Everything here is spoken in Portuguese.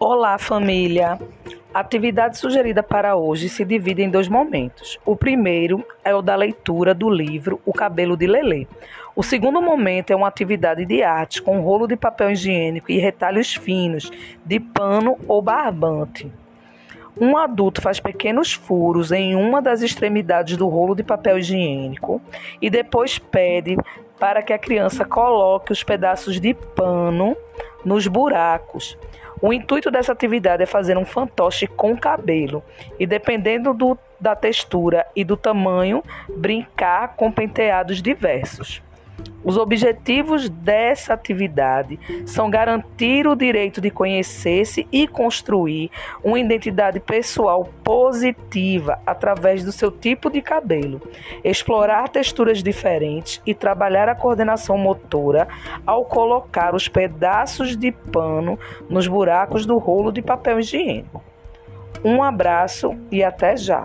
Olá, família! A atividade sugerida para hoje se divide em dois momentos. O primeiro é o da leitura do livro O Cabelo de Lelê. O segundo momento é uma atividade de arte com rolo de papel higiênico e retalhos finos de pano ou barbante. Um adulto faz pequenos furos em uma das extremidades do rolo de papel higiênico e depois pede para que a criança coloque os pedaços de pano nos buracos. O intuito dessa atividade é fazer um fantoche com cabelo e, dependendo do, da textura e do tamanho, brincar com penteados diversos. Os objetivos dessa atividade são garantir o direito de conhecer-se e construir uma identidade pessoal positiva através do seu tipo de cabelo, explorar texturas diferentes e trabalhar a coordenação motora ao colocar os pedaços de pano nos buracos do rolo de papel higiênico. Um abraço e até já!